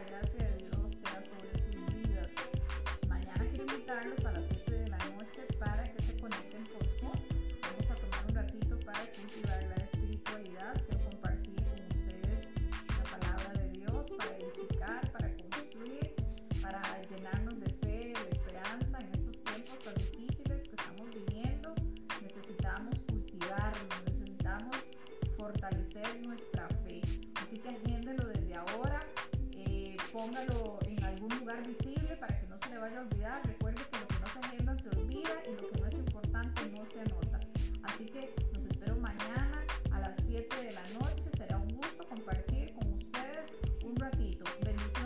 la gracia de Dios sea sobre sus vidas. Mañana quiero invitarlos a las 7 de la noche para que se conecten por Zoom. Vamos a tomar un ratito para cultivar la espiritualidad. Quiero compartir con ustedes la palabra de Dios para edificar, para construir, para llenarnos de fe, de esperanza en estos tiempos tan difíciles que estamos viviendo. Necesitamos cultivarnos, necesitamos fortalecer nuestra fe. Así que agéndelo desde ahora póngalo en algún lugar visible para que no se le vaya a olvidar. Recuerde que lo que no se agenda se olvida y lo que no es importante no se anota. Así que los espero mañana a las 7 de la noche. Será un gusto compartir con ustedes un ratito. Bendiciones.